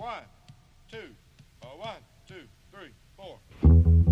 One, two, uh, one, two, three, four.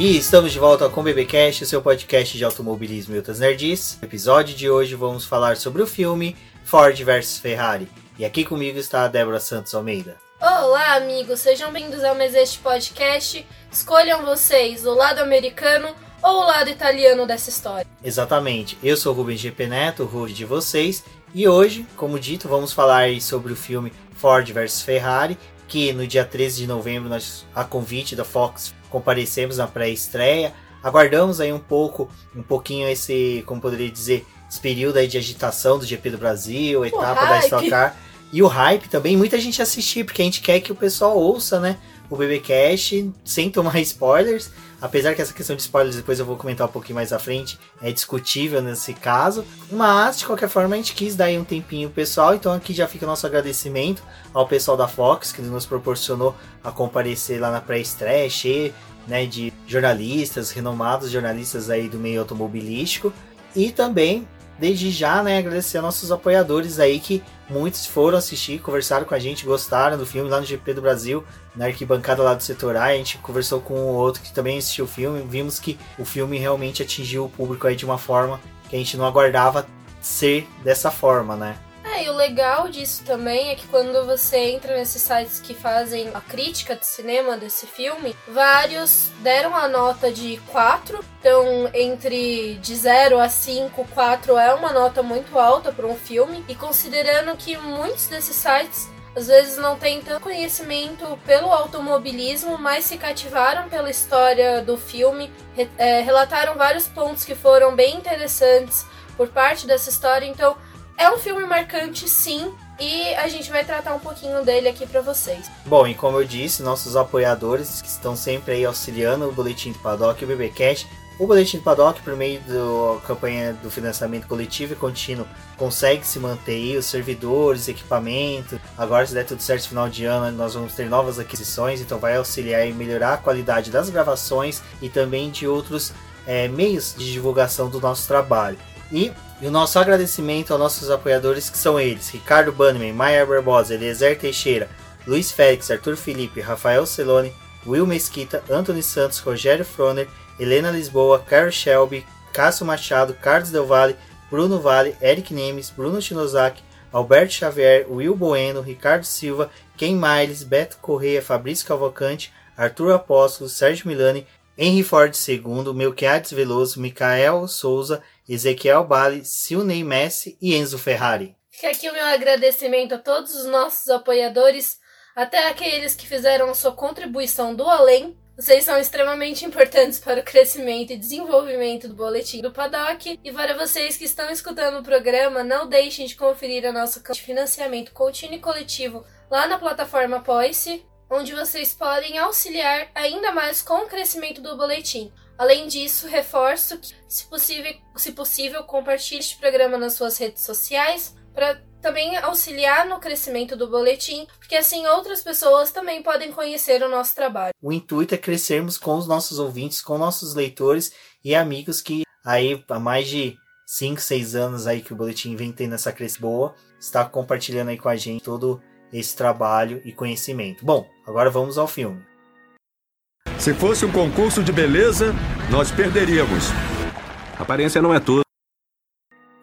E estamos de volta com o BBcast, o seu podcast de automobilismo e outras nerds. No episódio de hoje vamos falar sobre o filme Ford vs Ferrari. E aqui comigo está a Débora Santos Almeida. Olá, amigos, sejam bem-vindos ao mais este podcast. Escolham vocês o lado americano ou o lado italiano dessa história. Exatamente, eu sou o Rubens GP Neto, o host de vocês, e hoje, como dito, vamos falar sobre o filme Ford vs Ferrari, que no dia 13 de novembro, nós, a convite da Fox, comparecemos na pré-estreia. Aguardamos aí um pouco, um pouquinho esse, como poderia dizer, esse período aí de agitação do GP do Brasil, etapa da. Stock Car. E o hype também, muita gente assistir, porque a gente quer que o pessoal ouça, né? O BBcast sem tomar spoilers. Apesar que essa questão de spoilers depois eu vou comentar um pouquinho mais à frente, é discutível nesse caso. Mas, de qualquer forma, a gente quis dar aí um tempinho pessoal. Então aqui já fica o nosso agradecimento ao pessoal da Fox, que nos proporcionou a comparecer lá na pré-estreia, cheio né, de jornalistas, renomados jornalistas aí do meio automobilístico. E também, desde já, né, agradecer nossos apoiadores aí que muitos foram assistir, conversaram com a gente, gostaram do filme lá no GP do Brasil, na arquibancada lá do setor A. A gente conversou com o outro que também assistiu o filme, vimos que o filme realmente atingiu o público aí de uma forma que a gente não aguardava ser dessa forma, né? E o legal disso também é que quando você entra nesses sites que fazem a crítica de cinema desse filme, vários deram a nota de 4. Então, entre de 0 a 5, 4 é uma nota muito alta para um filme. E considerando que muitos desses sites às vezes não têm tanto conhecimento pelo automobilismo, mas se cativaram pela história do filme, é, relataram vários pontos que foram bem interessantes por parte dessa história. Então, é um filme marcante, sim, e a gente vai tratar um pouquinho dele aqui pra vocês. Bom, e como eu disse, nossos apoiadores que estão sempre aí auxiliando o Boletim do Paddock e o BBcast. O Boletim do Paddock, por meio da campanha do financiamento coletivo e contínuo, consegue se manter aí, os servidores, equipamento. Agora, se der tudo certo no final de ano, nós vamos ter novas aquisições, então vai auxiliar e melhorar a qualidade das gravações e também de outros eh, meios de divulgação do nosso trabalho. E, e o nosso agradecimento aos nossos apoiadores, que são eles: Ricardo Bannerman, Maia Barbosa, Eliezer Teixeira, Luiz Félix, Arthur Felipe, Rafael Celone, Will Mesquita, Anthony Santos, Rogério Froner, Helena Lisboa, Carlos Shelby, Cássio Machado, Carlos Del Valle, Bruno Vale, Eric Nemes, Bruno Shinozaki, Alberto Xavier, Will Bueno, Ricardo Silva, Ken Miles, Beto Correia, Fabrício Cavalcante, Arthur Apóstolo, Sérgio Milani, Henry Ford II, Melquiades Veloso, Micael Souza, Ezequiel Bale, Silney Messi e Enzo Ferrari. Fica aqui o meu agradecimento a todos os nossos apoiadores, até aqueles que fizeram sua contribuição do além. Vocês são extremamente importantes para o crescimento e desenvolvimento do boletim do Paddock. E para vocês que estão escutando o programa, não deixem de conferir a nossa campanha de financiamento contínuo e coletivo lá na plataforma Apoice, onde vocês podem auxiliar ainda mais com o crescimento do boletim. Além disso, reforço que, se possível, se possível compartilhe este programa nas suas redes sociais para também auxiliar no crescimento do boletim, porque assim outras pessoas também podem conhecer o nosso trabalho. O intuito é crescermos com os nossos ouvintes, com nossos leitores e amigos que aí há mais de 5, 6 anos aí que o boletim vem tendo essa crescimento boa, está compartilhando aí com a gente todo esse trabalho e conhecimento. Bom, agora vamos ao filme. Se fosse um concurso de beleza, nós perderíamos. Aparência não é tudo.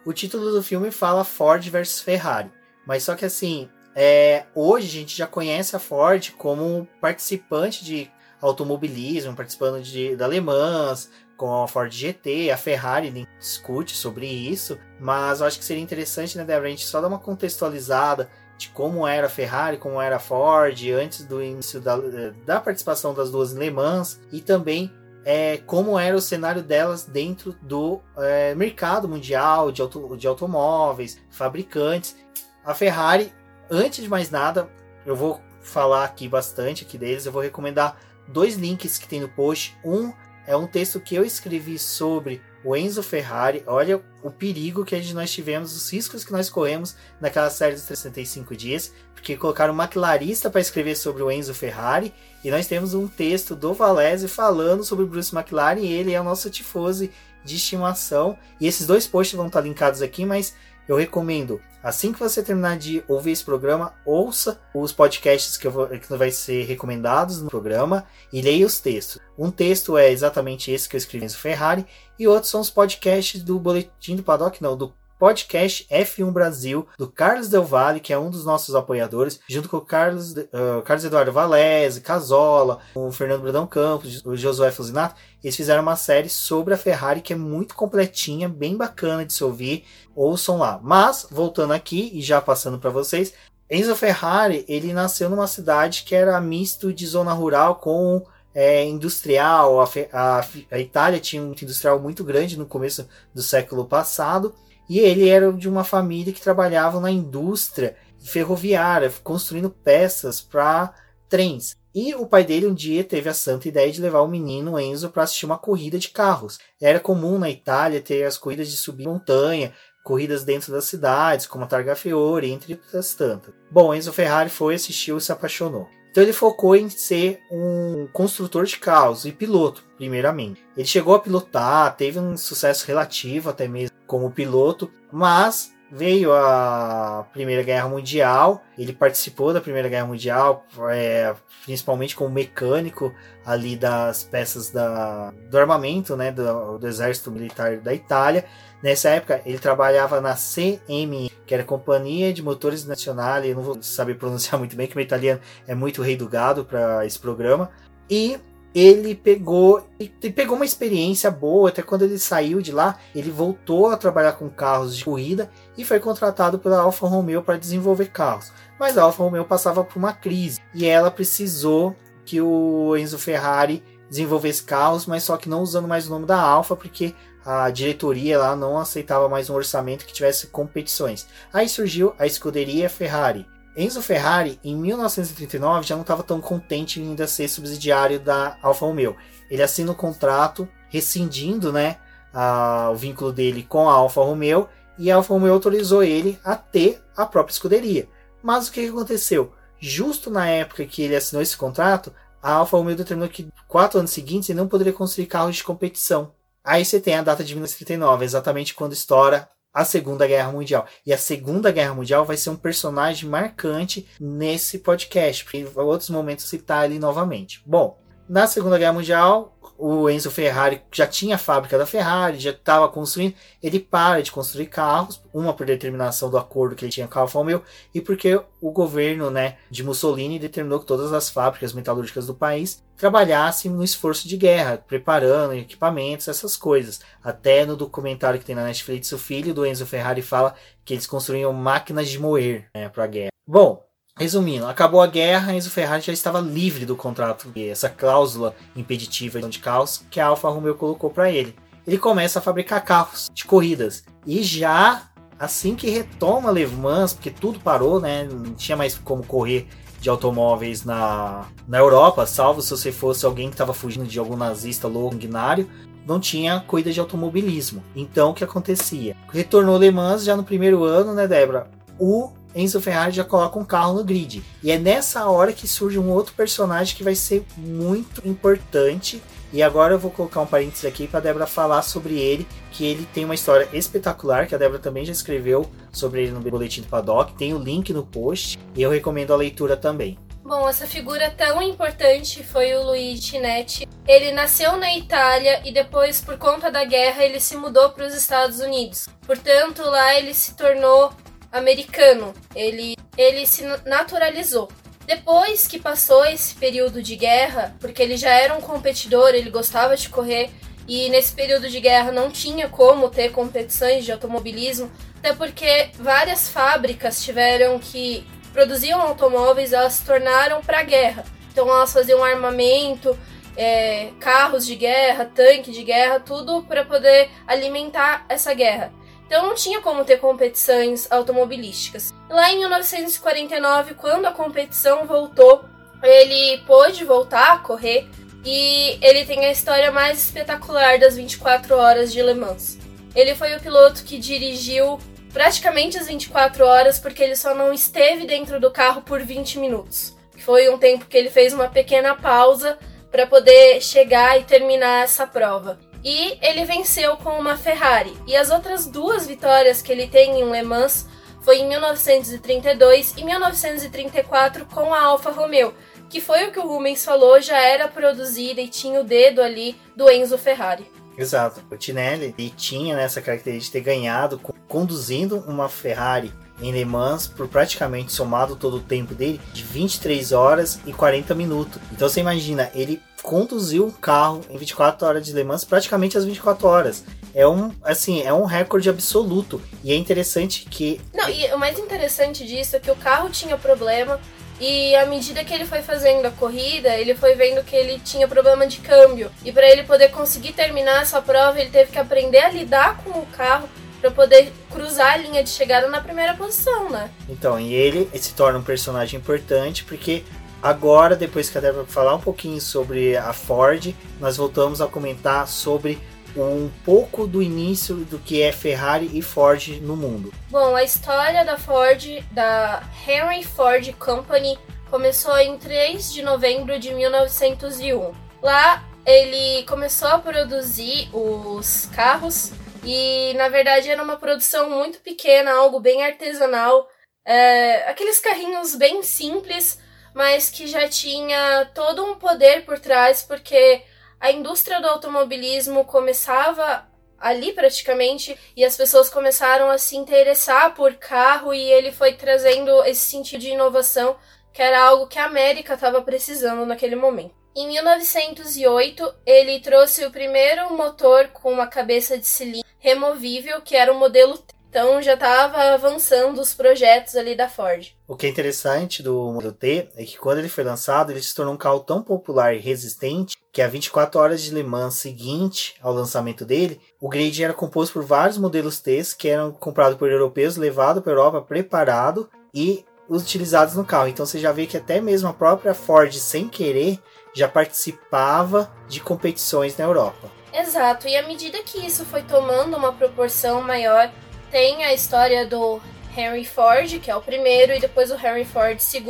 O título do filme fala Ford versus Ferrari, mas só que assim, é, hoje a gente já conhece a Ford como participante de automobilismo, participando de, da Le Mans, com a Ford GT, a Ferrari nem discute sobre isso, mas eu acho que seria interessante, né, Débora, a gente só dar uma contextualizada de como era a Ferrari, como era a Ford antes do início da, da participação das duas Le Mans e também é, como era o cenário delas dentro do é, mercado mundial de, auto, de automóveis, fabricantes. A Ferrari, antes de mais nada, eu vou falar aqui bastante aqui deles, eu vou recomendar dois links que tem no post. Um é um texto que eu escrevi sobre o Enzo Ferrari. Olha o perigo que nós tivemos, os riscos que nós corremos naquela série dos 365 dias, porque colocaram uma clarista para escrever sobre o Enzo Ferrari, e nós temos um texto do Valese falando sobre Bruce McLaren, e ele é o nosso tifose de estimação. E esses dois posts vão estar linkados aqui, mas eu recomendo, assim que você terminar de ouvir esse programa, ouça os podcasts que, vou, que vai ser recomendados no programa e leia os textos. Um texto é exatamente esse que eu escrevi no Ferrari, e outros são os podcasts do Boletim do Paddock, não, do podcast F1 Brasil, do Carlos Del Valle, que é um dos nossos apoiadores, junto com o Carlos, uh, Carlos Eduardo Valese, Casola, o Fernando Bradão Campos, o Josué Fusinato. Eles fizeram uma série sobre a Ferrari que é muito completinha, bem bacana de se ouvir. Ouçam lá. Mas, voltando aqui e já passando para vocês, Enzo Ferrari, ele nasceu numa cidade que era misto de zona rural com é, industrial. A, a, a, Itália tinha um industrial muito grande no começo do século passado e ele era de uma família que trabalhava na indústria ferroviária, construindo peças para trens. E o pai dele um dia teve a santa ideia de levar o menino Enzo para assistir uma corrida de carros. Era comum na Itália ter as corridas de subir montanha, corridas dentro das cidades, como a Targa Fiore, entre outras tantas. Bom, Enzo Ferrari foi, assistiu e se apaixonou. Então ele focou em ser um construtor de carros e piloto, primeiramente. Ele chegou a pilotar, teve um sucesso relativo até mesmo como piloto, mas veio a Primeira Guerra Mundial, ele participou da Primeira Guerra Mundial, é, principalmente como mecânico ali das peças da, do armamento né, do, do, Exército Militar da Itália. Nessa época, ele trabalhava na CMI, que era Companhia de Motores Nacionais, eu não vou saber pronunciar muito bem, que meu italiano é muito rei do gado para esse programa. E ele pegou pegou uma experiência boa, até quando ele saiu de lá, ele voltou a trabalhar com carros de corrida e foi contratado pela Alfa Romeo para desenvolver carros. Mas a Alfa Romeo passava por uma crise e ela precisou que o Enzo Ferrari desenvolvesse carros, mas só que não usando mais o nome da Alfa, porque a diretoria lá não aceitava mais um orçamento que tivesse competições. Aí surgiu a escuderia Ferrari, Enzo Ferrari, em 1939, já não estava tão contente em ainda ser subsidiário da Alfa Romeo. Ele assina o um contrato rescindindo né, a, o vínculo dele com a Alfa Romeo e a Alfa Romeo autorizou ele a ter a própria escuderia. Mas o que aconteceu? Justo na época que ele assinou esse contrato, a Alfa Romeo determinou que quatro anos seguintes ele não poderia construir carros de competição. Aí você tem a data de 1939, exatamente quando estoura a Segunda Guerra Mundial. E a Segunda Guerra Mundial vai ser um personagem marcante nesse podcast, porque em outros momentos citar ali novamente. Bom, na Segunda Guerra Mundial, o Enzo Ferrari já tinha a fábrica da Ferrari, já estava construindo, ele para de construir carros, uma por determinação do acordo que ele tinha com a Alfa Romeo e porque o governo né, de Mussolini determinou que todas as fábricas metalúrgicas do país trabalhassem no esforço de guerra, preparando equipamentos, essas coisas. Até no documentário que tem na Netflix, o filho do Enzo Ferrari fala que eles construíam máquinas de moer né, para a guerra. Bom, Resumindo, acabou a guerra, Enzo Ferrari já estava livre do contrato, essa cláusula impeditiva de caos que a Alfa Romeo colocou para ele. Ele começa a fabricar carros de corridas e já assim que retoma Le Mans, porque tudo parou, né? Não tinha mais como correr de automóveis na, na Europa, salvo se você fosse alguém que estava fugindo de algum nazista sanguinário, não tinha corrida de automobilismo. Então o que acontecia? Retornou Le Mans já no primeiro ano, né, Débora? O Enzo Ferrari já coloca um carro no grid. E é nessa hora que surge um outro personagem que vai ser muito importante. E agora eu vou colocar um parênteses aqui para a Débora falar sobre ele, que ele tem uma história espetacular, que a Débora também já escreveu sobre ele no Boletim do Paddock. Tem o link no post e eu recomendo a leitura também. Bom, essa figura tão importante foi o Luigi Chinetti. Ele nasceu na Itália e depois, por conta da guerra, ele se mudou para os Estados Unidos. Portanto, lá ele se tornou americano. Ele, ele se naturalizou. Depois que passou esse período de guerra, porque ele já era um competidor, ele gostava de correr, e nesse período de guerra não tinha como ter competições de automobilismo, até porque várias fábricas tiveram que produziam automóveis, elas se tornaram para guerra. Então elas faziam armamento, é, carros de guerra, tanque de guerra, tudo para poder alimentar essa guerra. Então não tinha como ter competições automobilísticas. Lá em 1949, quando a competição voltou, ele pôde voltar a correr e ele tem a história mais espetacular das 24 horas de Le Mans. Ele foi o piloto que dirigiu praticamente as 24 horas porque ele só não esteve dentro do carro por 20 minutos. Foi um tempo que ele fez uma pequena pausa para poder chegar e terminar essa prova. E ele venceu com uma Ferrari. E as outras duas vitórias que ele tem em Le Mans foi em 1932 e 1934 com a Alfa Romeo, que foi o que o Rubens falou, já era produzida e tinha o dedo ali do Enzo Ferrari. Exato. O Tinelli ele tinha nessa característica de ter ganhado conduzindo uma Ferrari em Le Mans por praticamente somado todo o tempo dele de 23 horas e 40 minutos. Então você imagina, ele conduziu o carro em 24 horas de Le Mans praticamente as 24 horas. É um, assim, é um recorde absoluto. E é interessante que. Não, e o mais interessante disso é que o carro tinha problema. E à medida que ele foi fazendo a corrida, ele foi vendo que ele tinha problema de câmbio. E para ele poder conseguir terminar essa prova, ele teve que aprender a lidar com o carro para poder cruzar a linha de chegada na primeira posição, né? Então, e ele se torna um personagem importante porque agora, depois que a Débora falar um pouquinho sobre a Ford, nós voltamos a comentar sobre um pouco do início do que é Ferrari e Ford no mundo. Bom, a história da Ford, da Henry Ford Company, começou em 3 de novembro de 1901. Lá ele começou a produzir os carros e na verdade era uma produção muito pequena, algo bem artesanal, é, aqueles carrinhos bem simples, mas que já tinha todo um poder por trás, porque a indústria do automobilismo começava ali praticamente e as pessoas começaram a se interessar por carro e ele foi trazendo esse sentido de inovação que era algo que a América estava precisando naquele momento. Em 1908, ele trouxe o primeiro motor com uma cabeça de cilindro removível, que era o modelo T. Então já estava avançando os projetos ali da Ford. O que é interessante do modelo T é que quando ele foi lançado, ele se tornou um carro tão popular e resistente que a 24 horas de Le Mans seguinte ao lançamento dele, o grid era composto por vários modelos T que eram comprados por europeus, levados para a Europa preparado e utilizados no carro. Então você já vê que até mesmo a própria Ford, sem querer, já participava de competições na Europa. Exato, e à medida que isso foi tomando uma proporção maior, tem a história do Henry Ford, que é o primeiro, e depois o Henry Ford II,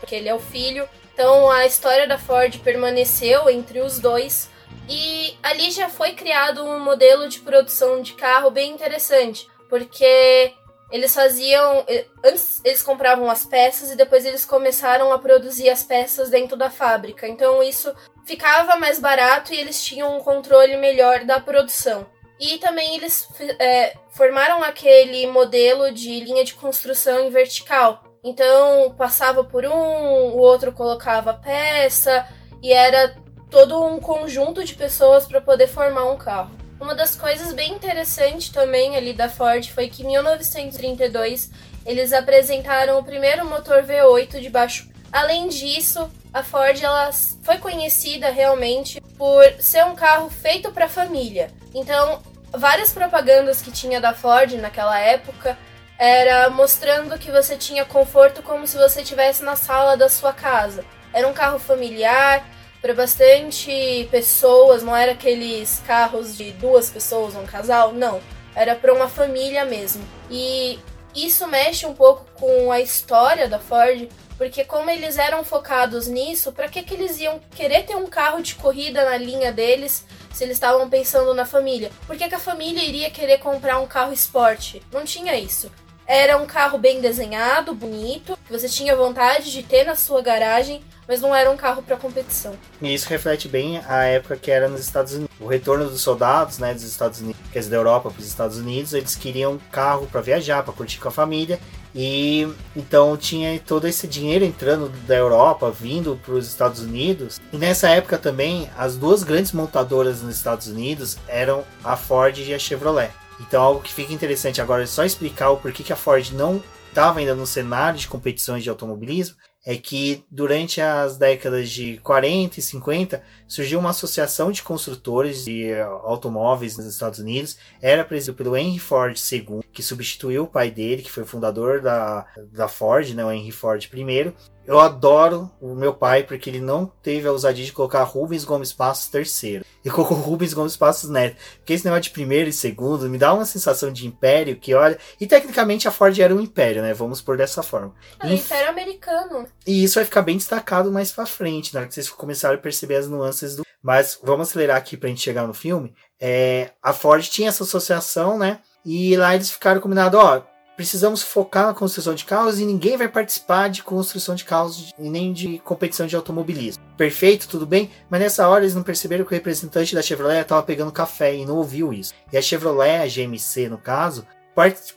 porque ele é o filho. Então a história da Ford permaneceu entre os dois e ali já foi criado um modelo de produção de carro bem interessante, porque eles faziam. Antes eles compravam as peças e depois eles começaram a produzir as peças dentro da fábrica. Então isso ficava mais barato e eles tinham um controle melhor da produção. E também eles é, formaram aquele modelo de linha de construção em vertical, então passava por um, o outro colocava peça e era todo um conjunto de pessoas para poder formar um carro. Uma das coisas bem interessantes também ali da Ford foi que em 1932 eles apresentaram o primeiro motor V8 de baixo. Além disso, a Ford ela foi conhecida realmente por ser um carro feito para família. Então, várias propagandas que tinha da Ford naquela época era mostrando que você tinha conforto como se você estivesse na sala da sua casa. Era um carro familiar para bastante pessoas, não era aqueles carros de duas pessoas, um casal, não. Era para uma família mesmo. E isso mexe um pouco com a história da Ford, porque como eles eram focados nisso, para que, que eles iam querer ter um carro de corrida na linha deles se eles estavam pensando na família? Por que, que a família iria querer comprar um carro esporte? Não tinha isso. Era um carro bem desenhado, bonito, que você tinha vontade de ter na sua garagem, mas não era um carro para competição. E isso reflete bem a época que era nos Estados Unidos. O retorno dos soldados, né, dos Estados Unidos, quer dizer, da Europa para os Estados Unidos, eles queriam carro para viajar, para curtir com a família. E então tinha todo esse dinheiro entrando da Europa, vindo para os Estados Unidos. E nessa época também, as duas grandes montadoras nos Estados Unidos eram a Ford e a Chevrolet. Então, algo que fica interessante agora é só explicar o porquê que a Ford não estava ainda no cenário de competições de automobilismo, é que durante as décadas de 40 e 50 surgiu uma associação de construtores de eh, automóveis nos Estados Unidos. Era presidido pelo Henry Ford II, que substituiu o pai dele, que foi fundador da, da Ford, né, o Henry Ford I. Eu adoro o meu pai porque ele não teve a ousadia de colocar Rubens Gomes Passos terceiro. E colocou Rubens Gomes Passos neto. Porque esse negócio de primeiro e segundo me dá uma sensação de império que olha. E tecnicamente a Ford era um império, né? Vamos por dessa forma. É, o império americano. E isso vai ficar bem destacado mais pra frente, hora que vocês começarem a perceber as nuances do. Mas vamos acelerar aqui pra gente chegar no filme. É, a Ford tinha essa associação, né? E lá eles ficaram combinados, ó, precisamos focar na construção de carros e ninguém vai participar de construção de carros e nem de competição de automobilismo. Perfeito, tudo bem, mas nessa hora eles não perceberam que o representante da Chevrolet estava pegando café e não ouviu isso. E a Chevrolet, a GMC no caso,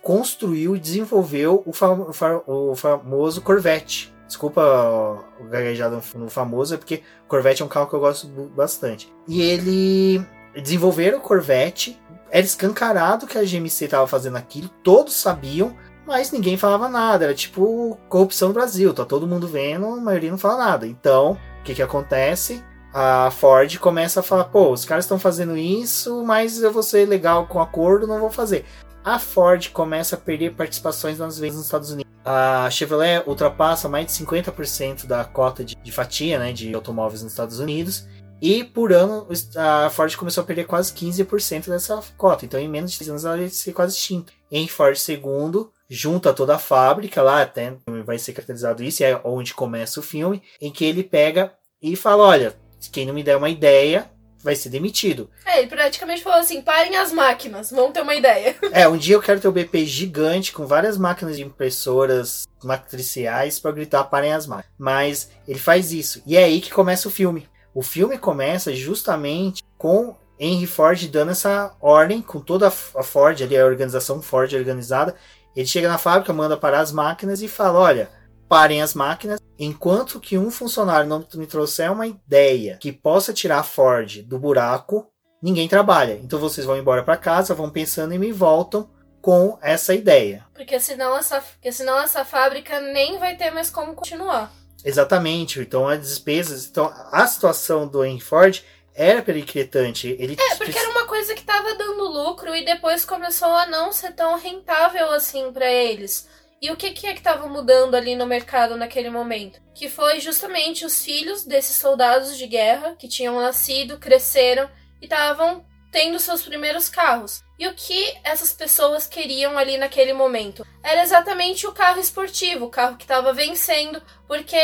construiu e desenvolveu o, fam o famoso Corvette. Desculpa o gaguejado no famoso, é porque Corvette é um carro que eu gosto bastante. E ele desenvolveram o Corvette era escancarado que a GMC estava fazendo aquilo, todos sabiam, mas ninguém falava nada. Era tipo corrupção no Brasil, tá todo mundo vendo, a maioria não fala nada. Então, o que que acontece? A Ford começa a falar: pô, os caras estão fazendo isso, mas eu vou ser legal com o acordo, não vou fazer. A Ford começa a perder participações nas vendas nos Estados Unidos. A Chevrolet ultrapassa mais de 50% da cota de, de fatia né, de automóveis nos Estados Unidos. E por ano a Ford começou a perder quase 15% dessa cota. Então em menos de 3 anos ela ia ser quase extinta. Em Ford II, junta toda a fábrica lá, até vai ser caracterizado isso, é onde começa o filme, em que ele pega e fala: olha, quem não me der uma ideia vai ser demitido. É, ele praticamente falou assim: parem as máquinas, vamos ter uma ideia. É, um dia eu quero ter um BP gigante com várias máquinas de impressoras matriciais para gritar parem as máquinas. Mas ele faz isso. E é aí que começa o filme. O filme começa justamente com Henry Ford dando essa ordem, com toda a Ford ali, a organização Ford organizada. Ele chega na fábrica, manda parar as máquinas e fala: olha, parem as máquinas. Enquanto que um funcionário não me trouxer uma ideia que possa tirar a Ford do buraco, ninguém trabalha. Então vocês vão embora para casa, vão pensando e me voltam com essa ideia. Porque senão essa, porque senão essa fábrica nem vai ter mais como continuar. Exatamente. Então as despesas. Então a situação do Henry Ford era pericretante. Ele é, porque era uma coisa que estava dando lucro e depois começou a não ser tão rentável assim para eles. E o que, que é que estava mudando ali no mercado naquele momento? Que foi justamente os filhos desses soldados de guerra que tinham nascido, cresceram e estavam tendo seus primeiros carros. E o que essas pessoas queriam ali naquele momento? Era exatamente o carro esportivo, o carro que estava vencendo, porque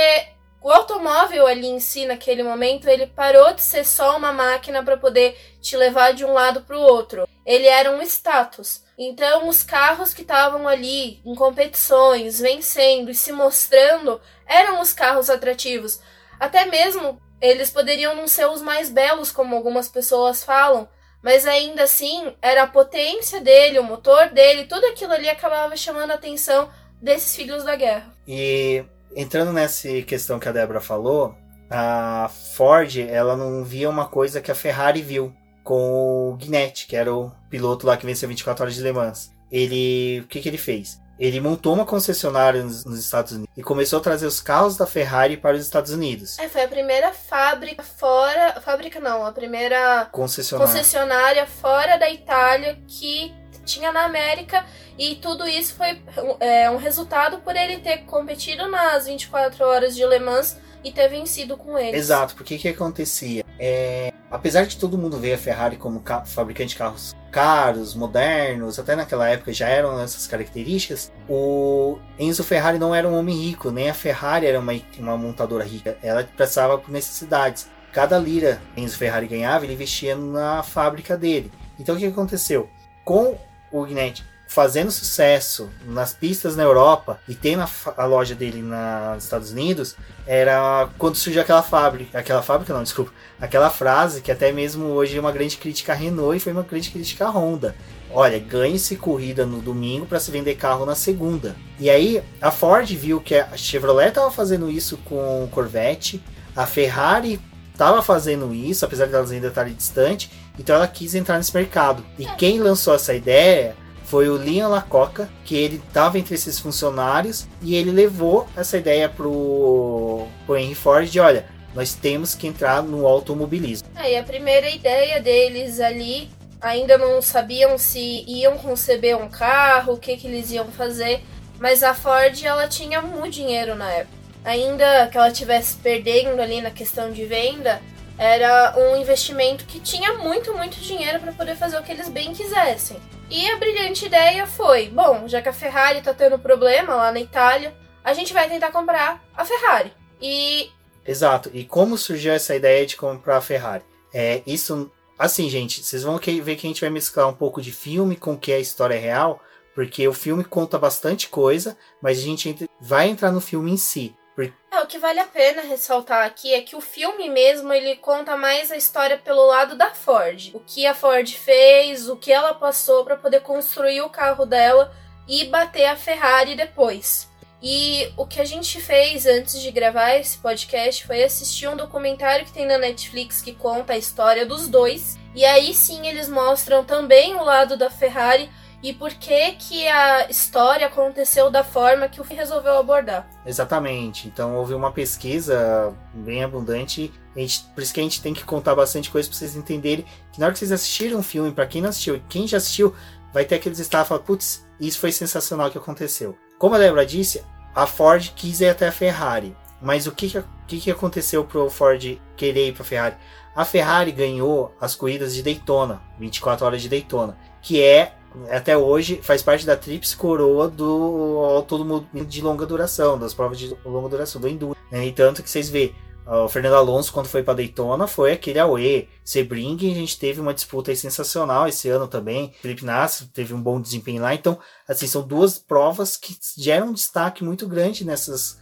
o automóvel ali em si, naquele momento, ele parou de ser só uma máquina para poder te levar de um lado para o outro. Ele era um status. Então, os carros que estavam ali em competições, vencendo e se mostrando, eram os carros atrativos. Até mesmo eles poderiam não ser os mais belos, como algumas pessoas falam, mas ainda assim era a potência dele, o motor dele, tudo aquilo ali acabava chamando a atenção desses filhos da guerra. E entrando nessa questão que a Débora falou, a Ford ela não via uma coisa que a Ferrari viu com o Gnetti, que era o piloto lá que venceu 24 horas de Le Mans. Ele, o que que ele fez? Ele montou uma concessionária nos, nos, Estados Unidos e começou a trazer os carros da Ferrari para os Estados Unidos. É, foi a primeira fábrica fora. Fábrica não, a primeira concessionária, concessionária fora da Itália que tinha na América. E tudo isso foi é, um resultado por ele ter competido nas 24 horas de Le Mans e ter vencido com eles. Exato, porque o que acontecia? É, apesar de todo mundo ver a Ferrari como fabricante de carros caros, modernos, até naquela época já eram essas características, o Enzo Ferrari não era um homem rico, nem a Ferrari era uma, uma montadora rica, ela precisava por necessidades. Cada lira que Enzo Ferrari ganhava, ele investia na fábrica dele. Então o que aconteceu? Com o Gnetti fazendo sucesso nas pistas na Europa e tendo a, a, loja dele nos Estados Unidos, era quando surgiu aquela fábrica, aquela fábrica não, desculpa, aquela frase que até mesmo hoje é uma grande crítica Renault e foi uma grande crítica à Honda. Olha, ganhe-se corrida no domingo para se vender carro na segunda. E aí a Ford viu que a Chevrolet estava fazendo isso com o Corvette, a Ferrari estava fazendo isso, apesar de elas ainda estarem distantes, então ela quis entrar nesse mercado. E quem lançou essa ideia foi o Leon Lacoca, que ele estava entre esses funcionários e ele levou essa ideia pro, pro Henry Ford de, olha, nós temos que entrar no automobilismo. É, e a primeira ideia deles ali, ainda não sabiam se iam conceber um carro, o que, que eles iam fazer, mas a Ford ela tinha muito dinheiro na época. ainda que ela estivesse perdendo ali na questão de venda, era um investimento que tinha muito, muito dinheiro para poder fazer o que eles bem quisessem. E a brilhante ideia foi: bom, já que a Ferrari tá tendo problema lá na Itália, a gente vai tentar comprar a Ferrari. E. Exato. E como surgiu essa ideia de comprar a Ferrari? É, isso. Assim, gente, vocês vão ver que a gente vai mesclar um pouco de filme com o que é a história real, porque o filme conta bastante coisa, mas a gente vai entrar no filme em si. É, o que vale a pena ressaltar aqui é que o filme mesmo ele conta mais a história pelo lado da Ford. O que a Ford fez, o que ela passou para poder construir o carro dela e bater a Ferrari depois. E o que a gente fez antes de gravar esse podcast foi assistir um documentário que tem na Netflix que conta a história dos dois. E aí sim eles mostram também o lado da Ferrari e por que que a história aconteceu da forma que o filme resolveu abordar. Exatamente. Então houve uma pesquisa bem abundante. Gente, por isso que a gente tem que contar bastante coisa para vocês entenderem que na hora que vocês assistiram o filme, para quem não assistiu, quem já assistiu, vai ter aqueles estados falando, putz, isso foi sensacional que aconteceu. Como a Débora disse, a Ford quis ir até a Ferrari. Mas o que, que, que aconteceu pro Ford querer ir para a Ferrari? A Ferrari ganhou as corridas de Daytona, 24 horas de Daytona, que é até hoje faz parte da tríplice coroa do todo mundo de longa duração, das provas de longa duração do Enduro. Né? E tanto que vocês vê, o Fernando Alonso, quando foi para Daytona, foi aquele Aue. Sebring, a gente teve uma disputa sensacional esse ano também. Felipe Nasser teve um bom desempenho lá. Então, assim, são duas provas que geram um destaque muito grande nessas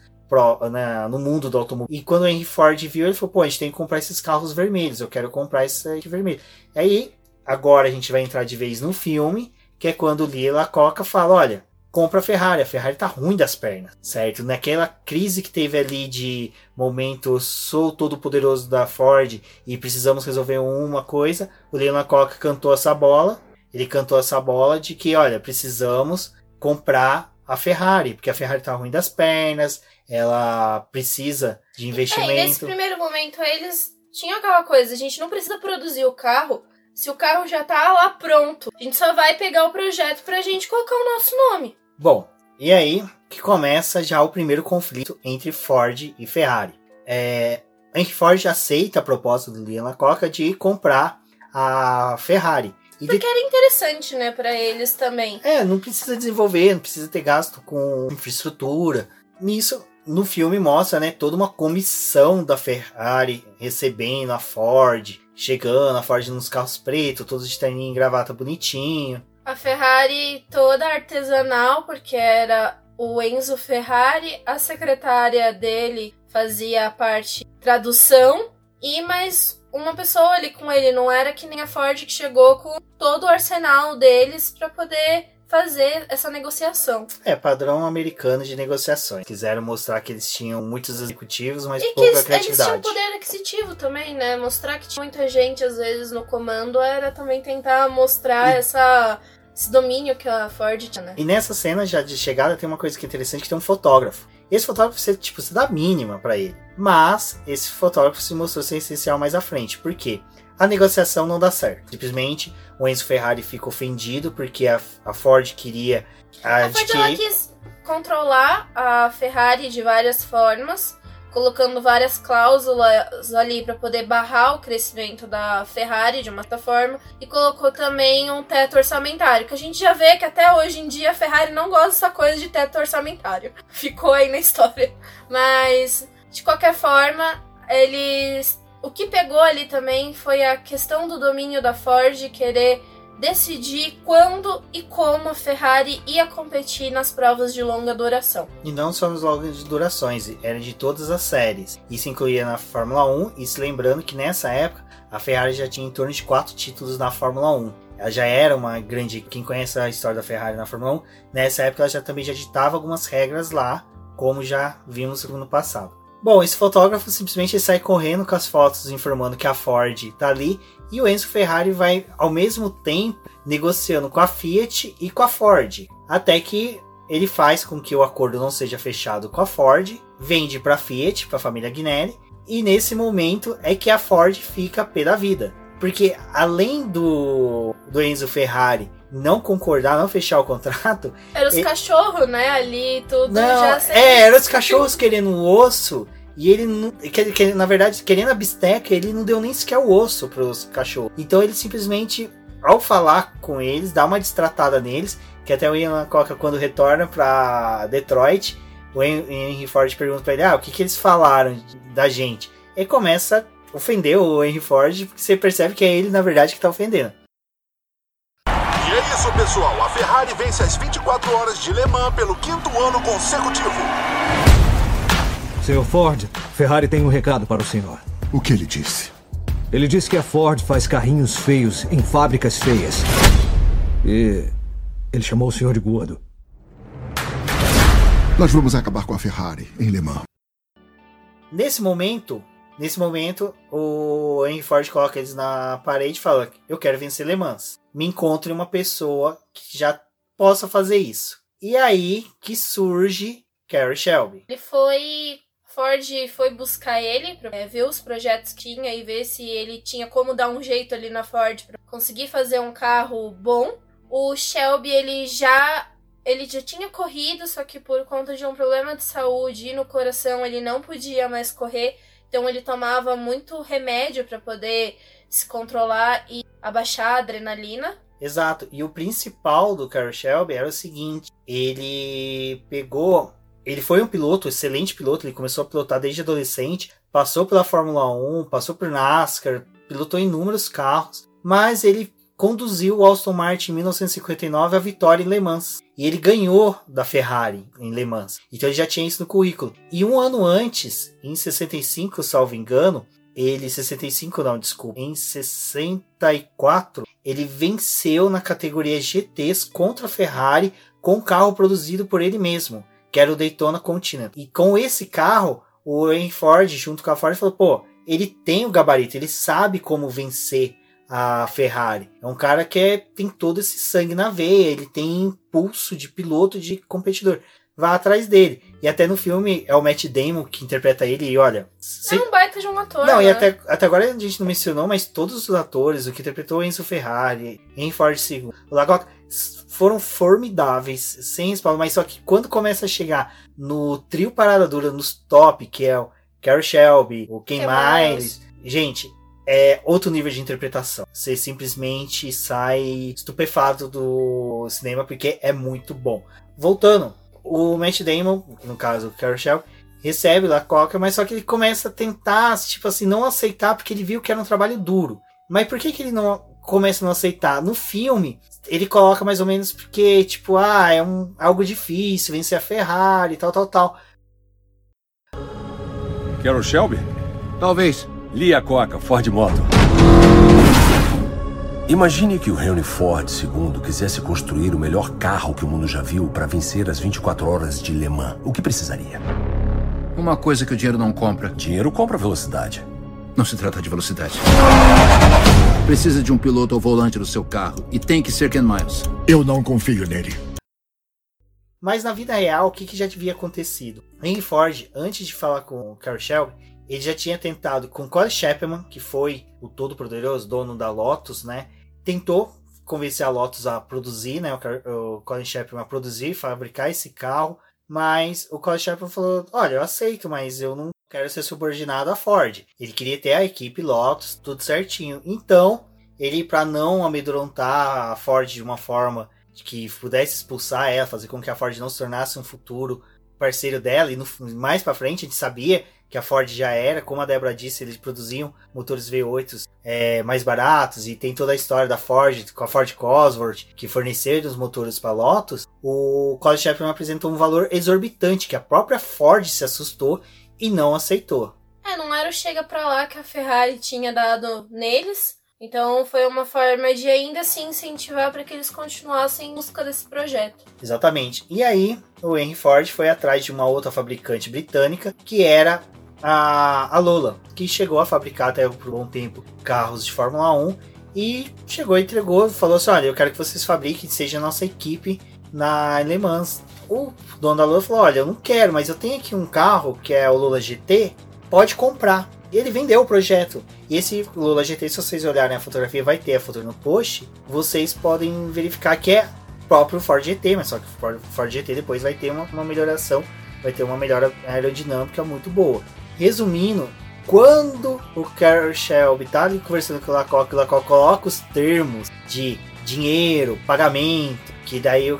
né, no mundo do automóvel. E quando o Henry Ford viu, ele falou: pô, a gente tem que comprar esses carros vermelhos. Eu quero comprar esse aqui vermelho. E aí, agora a gente vai entrar de vez no filme que é quando o Lila Coca fala, olha, compra a Ferrari, a Ferrari tá ruim das pernas, certo? Naquela crise que teve ali de momento, sou todo poderoso da Ford e precisamos resolver uma coisa, o Lila Coca cantou essa bola, ele cantou essa bola de que, olha, precisamos comprar a Ferrari, porque a Ferrari tá ruim das pernas, ela precisa de investimento. É, nesse primeiro momento eles tinham aquela coisa, a gente não precisa produzir o carro se o carro já tá lá pronto. A gente só vai pegar o projeto pra gente colocar o nosso nome. Bom, e aí que começa já o primeiro conflito entre Ford e Ferrari. É, Henry Ford aceita a proposta do Liam Coca de comprar a Ferrari. E Porque de... era interessante, né, para eles também. É, não precisa desenvolver, não precisa ter gasto com infraestrutura. Nisso, no filme mostra, né, toda uma comissão da Ferrari recebendo a Ford, chegando, a Ford nos carros pretos, todos de terninho e gravata bonitinho. A Ferrari toda artesanal, porque era o Enzo Ferrari, a secretária dele fazia a parte tradução e mais uma pessoa ali com ele, não era que nem a Ford que chegou com todo o arsenal deles para poder fazer essa negociação. É, padrão americano de negociações. Quiseram mostrar que eles tinham muitos executivos, mas e pouca eles, criatividade. Eles tinham poder aquisitivo também, né? Mostrar que tinha muita gente, às vezes, no comando era também tentar mostrar e... essa esse domínio que a Ford tinha, né? E nessa cena já de chegada tem uma coisa que é interessante, que tem um fotógrafo. Esse fotógrafo, você, tipo, você dá mínima para ele. Mas esse fotógrafo se mostrou ser essencial mais à frente. Por quê? A negociação não dá certo. Simplesmente o Enzo Ferrari fica ofendido porque a, a Ford queria adquirir... A Ford quis controlar a Ferrari de várias formas, colocando várias cláusulas ali para poder barrar o crescimento da Ferrari de uma certa forma e colocou também um teto orçamentário, que a gente já vê que até hoje em dia a Ferrari não gosta dessa coisa de teto orçamentário. Ficou aí na história. Mas de qualquer forma, eles o que pegou ali também foi a questão do domínio da Ford querer decidir quando e como a Ferrari ia competir nas provas de longa duração. E não só nas longas durações, era de todas as séries. Isso incluía na Fórmula 1, e se lembrando que nessa época a Ferrari já tinha em torno de quatro títulos na Fórmula 1. Ela já era uma grande. Quem conhece a história da Ferrari na Fórmula 1, nessa época ela já também já ditava algumas regras lá, como já vimos no passado. Bom, esse fotógrafo simplesmente sai correndo com as fotos informando que a Ford tá ali e o Enzo Ferrari vai ao mesmo tempo negociando com a Fiat e com a Ford, até que ele faz com que o acordo não seja fechado com a Ford, vende para a Fiat, para a família Guinelli, e nesse momento é que a Ford fica pé da vida. Porque além do, do Enzo Ferrari não concordar, não fechar o contrato. Era os E- cachorros, né? Ali, tudo Não, já sem- é, eram os cachorros querendo o osso. E ele, não, que, que, na verdade, querendo a bisteca, ele não deu nem sequer o osso pros cachorros. Então ele simplesmente, ao falar com eles, dá uma distratada neles. Que até o Ian Coca, quando retorna pra Detroit, o Hen- Henry Ford pergunta pra ele: Ah, o que, que eles falaram da gente? E começa a ofender o Henry Ford, porque você percebe que é ele, na verdade, que tá ofendendo. Pessoal. A Ferrari vence as 24 horas de Le Mans pelo quinto ano consecutivo. Senhor Ford, Ferrari tem um recado para o senhor. O que ele disse? Ele disse que a Ford faz carrinhos feios em fábricas feias. E ele chamou o senhor de gordo. Nós vamos acabar com a Ferrari em Le Mans. Nesse momento, nesse momento, o Henry Ford coloca eles na parede e fala: Eu quero vencer Le Mans. Me encontre uma pessoa que já possa fazer isso. E aí que surge Carrie Shelby. Ele foi. Ford foi buscar ele pra é, ver os projetos que tinha e ver se ele tinha como dar um jeito ali na Ford pra conseguir fazer um carro bom. O Shelby, ele já. Ele já tinha corrido, só que por conta de um problema de saúde e no coração ele não podia mais correr. Então ele tomava muito remédio pra poder se controlar e abaixar a adrenalina. Exato. E o principal do Carrie Shelby era o seguinte: ele pegou. Ele foi um piloto, excelente piloto, ele começou a pilotar desde adolescente, passou pela Fórmula 1, passou por NASCAR, pilotou inúmeros carros, mas ele conduziu o Aston Martin em 1959 à vitória em Le Mans. E ele ganhou da Ferrari em Le Mans. Então ele já tinha isso no currículo. E um ano antes, em 65, salvo engano, ele, 65 não, desculpa, em 64, ele venceu na categoria GTs contra a Ferrari com um carro produzido por ele mesmo, que era o Daytona Continental. E com esse carro, o Henry Ford, junto com a Ford, falou: pô, ele tem o gabarito, ele sabe como vencer a Ferrari. É um cara que é, tem todo esse sangue na veia, ele tem impulso de piloto, de competidor. Vá atrás dele. E até no filme é o Matt Damon que interpreta ele, e olha. se- É um baita de um ator. não, né? e até, até agora a gente não mencionou, mas todos os atores, o que interpretou Enzo Ferrari, Henry Ford II, o Lagoca, foram formidáveis, sem respaldo, mas só que quando começa a chegar no trio parada dura, nos top, que é o Carrie Shelby, o Ken Ken Miles, gente, é outro nível de interpretação. Você simplesmente sai estupefato do cinema porque é muito bom. Voltando, o Matt Damon, no caso o Carrie Shelby, recebe lá a Coca, mas só que ele começa a tentar, tipo assim, não aceitar porque ele viu que era um trabalho duro. Mas por que, que ele não começa a não aceitar? No filme, ele coloca mais ou menos porque, tipo, ah, é um, algo difícil, vencer a Ferrari, tal, tal, tal. Carol Shelby? Talvez. Lia Coca, Ford Motor. Imagine que o Henry Ford II quisesse construir o melhor carro que o mundo já viu para vencer as 24 horas de Le Mans. O que precisaria? Uma coisa que o dinheiro não compra. Dinheiro compra velocidade. Não se trata de velocidade. Precisa de um piloto ao volante do seu carro. E tem que ser Ken Miles. Eu não confio nele. Mas na vida real, o que, que já havia acontecido? Henry Ford, antes de falar com o Carroll Shelby, ele já tinha tentado com Colin Chapman, que foi o todo-poderoso dono da Lotus, né? Tentou convencer a Lotus a produzir, né? O Colin Chapman a produzir, fabricar esse carro. Mas o Colin Chapman falou: Olha, eu aceito, mas eu não quero ser subordinado à Ford. Ele queria ter a equipe Lotus, tudo certinho. Então, ele, para não amedrontar a Ford de uma forma que pudesse expulsar ela, fazer com que a Ford não se tornasse um futuro parceiro dela, e no, mais para frente a gente sabia que a Ford já era, como a Débora disse, eles produziam motores V8 é, mais baratos e tem toda a história da Ford com a Ford Cosworth que forneceram os motores para Lotus. O Colin Chapman apresentou um valor exorbitante que a própria Ford se assustou e não aceitou. É, não era o chega pra lá que a Ferrari tinha dado neles. Então foi uma forma de ainda assim incentivar para que eles continuassem em busca desse projeto. Exatamente. E aí, o Henry Ford foi atrás de uma outra fabricante britânica, que era a, a Lola, que chegou a fabricar até por um tempo carros de Fórmula 1 e chegou, entregou, falou assim: Olha, eu quero que vocês fabriquem, seja a nossa equipe na Le Mans. O dono da Lola falou: Olha, eu não quero, mas eu tenho aqui um carro que é o Lola GT, pode comprar. E ele vendeu o projeto. E esse Lula GT, se vocês olharem a fotografia, vai ter a foto no post, vocês podem verificar que é próprio Ford GT, mas só que o Ford GT depois vai ter uma, uma melhoração, vai ter uma melhora aerodinâmica muito boa. Resumindo, quando o Carol Shelby tá conversando com o Lacoque, o Lacoque coloca os termos de dinheiro, pagamento, que daí o,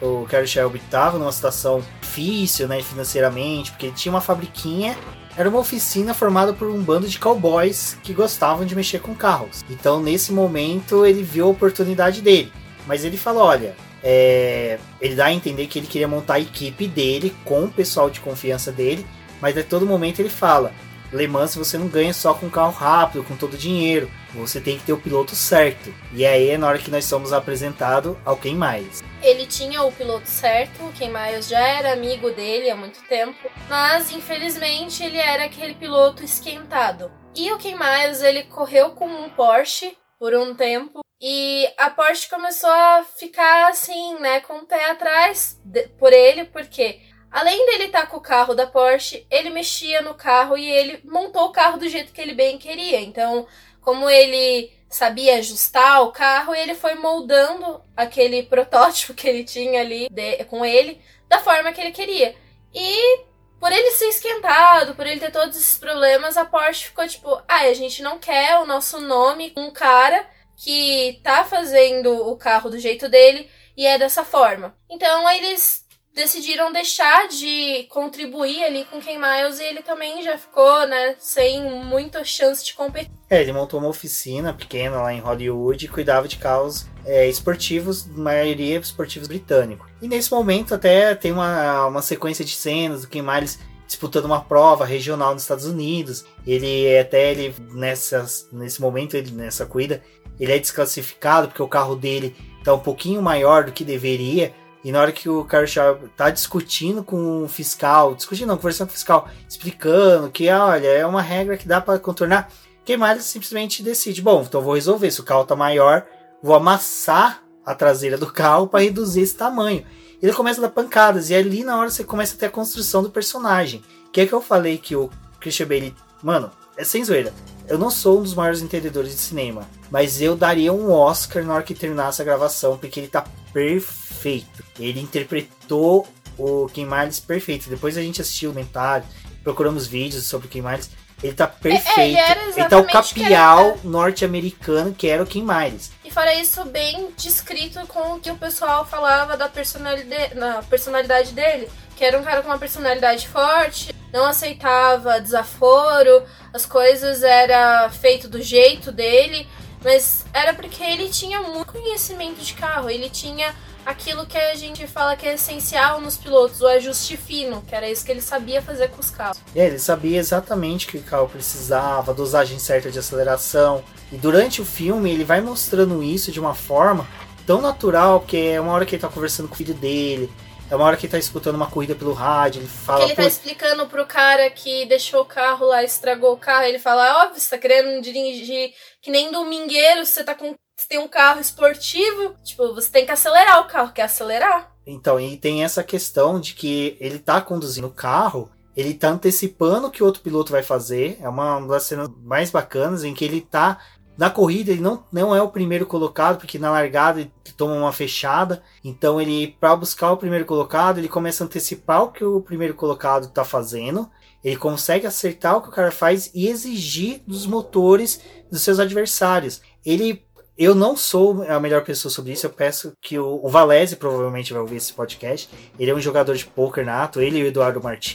o, o Carol Shelby tava numa situação difícil, né, financeiramente, porque ele tinha uma fabriquinha era uma oficina formada por um bando de cowboys que gostavam de mexer com carros. Então, nesse momento, ele viu a oportunidade dele. Mas ele falou: olha, é... ele dá a entender que ele queria montar a equipe dele com o pessoal de confiança dele, mas a todo momento ele fala: Le Mans você não ganha só com carro rápido, com todo o dinheiro. Você tem que ter o piloto certo. E aí é na hora que nós somos apresentados ao Quem Mais. Ele tinha o piloto certo, o Quem Mais já era amigo dele há muito tempo, mas infelizmente ele era aquele piloto esquentado. E o Quem Mais ele correu com um Porsche por um tempo e a Porsche começou a ficar assim, né, com o pé atrás por ele, porque Além dele estar tá com o carro da Porsche, ele mexia no carro e ele montou o carro do jeito que ele bem queria. Então, como ele sabia ajustar o carro, ele foi moldando aquele protótipo que ele tinha ali de, com ele da forma que ele queria. E por ele ser esquentado, por ele ter todos esses problemas, a Porsche ficou tipo, ah, a gente não quer o nosso nome com um cara que tá fazendo o carro do jeito dele e é dessa forma. Então eles decidiram deixar de contribuir ali com Ken Miles e ele também já ficou, né, sem muita chance de competir. É, ele montou uma oficina pequena lá em Hollywood e cuidava de carros é, esportivos, maioria esportivos britânicos. E nesse momento até tem uma, uma sequência de cenas do Ken Miles disputando uma prova regional nos Estados Unidos. Ele até ele nessas, nesse momento, ele, nessa corrida, ele é desclassificado porque o carro dele está um pouquinho maior do que deveria e na hora que o Carlos Shaw tá discutindo com o fiscal, discutindo não, conversando com o fiscal, explicando que, olha, é uma regra que dá para contornar, quem mais simplesmente decide, bom, então vou resolver, se o carro tá maior, vou amassar a traseira do carro para reduzir esse tamanho. Ele começa a dar pancadas, e ali na hora você começa a ter a construção do personagem. Que é que eu falei que o Christian Bale, mano, é sem zoeira. Eu não sou um dos maiores entendedores de cinema, mas eu daria um Oscar na hora que terminasse a gravação, porque ele tá perfeito. Ele interpretou o Kim Miles perfeito. Depois a gente assistiu o comentário, procuramos vídeos sobre o Kim Miles. Ele tá perfeito. É, ele, ele tá o capial norte-americano que era o Kim Miles. E fora isso, bem descrito com o que o pessoal falava da personalidade, na personalidade dele. Que era um cara com uma personalidade forte, não aceitava desaforo, as coisas era feito do jeito dele, mas era porque ele tinha muito conhecimento de carro, ele tinha aquilo que a gente fala que é essencial nos pilotos, o ajuste fino, que era isso que ele sabia fazer com os carros. Ele sabia exatamente que o carro precisava, a dosagem certa de aceleração. E durante o filme ele vai mostrando isso de uma forma tão natural, que é uma hora que ele tá conversando com o filho dele, é uma hora que ele tá escutando uma corrida pelo rádio, ele fala. Que ele tá explicando pro cara que deixou o carro lá, estragou o carro, ele fala, óbvio, você tá querendo dirigir que nem domingueiro, você tá com você tem um carro esportivo, tipo, você tem que acelerar o carro, quer acelerar. Então, e tem essa questão de que ele tá conduzindo o carro, ele tá antecipando o que o outro piloto vai fazer. É uma das cenas mais bacanas em que ele tá na corrida, ele não, não é o primeiro colocado, porque na largada ele toma uma fechada. Então ele, para buscar o primeiro colocado, ele começa a antecipar o que o primeiro colocado tá fazendo. Ele consegue acertar o que o cara faz e exigir dos motores dos seus adversários. Ele eu não sou a melhor pessoa sobre isso. Eu peço que o, o Valese provavelmente vai ouvir esse podcast. Ele é um jogador de poker nato, ele e o Eduardo Martins.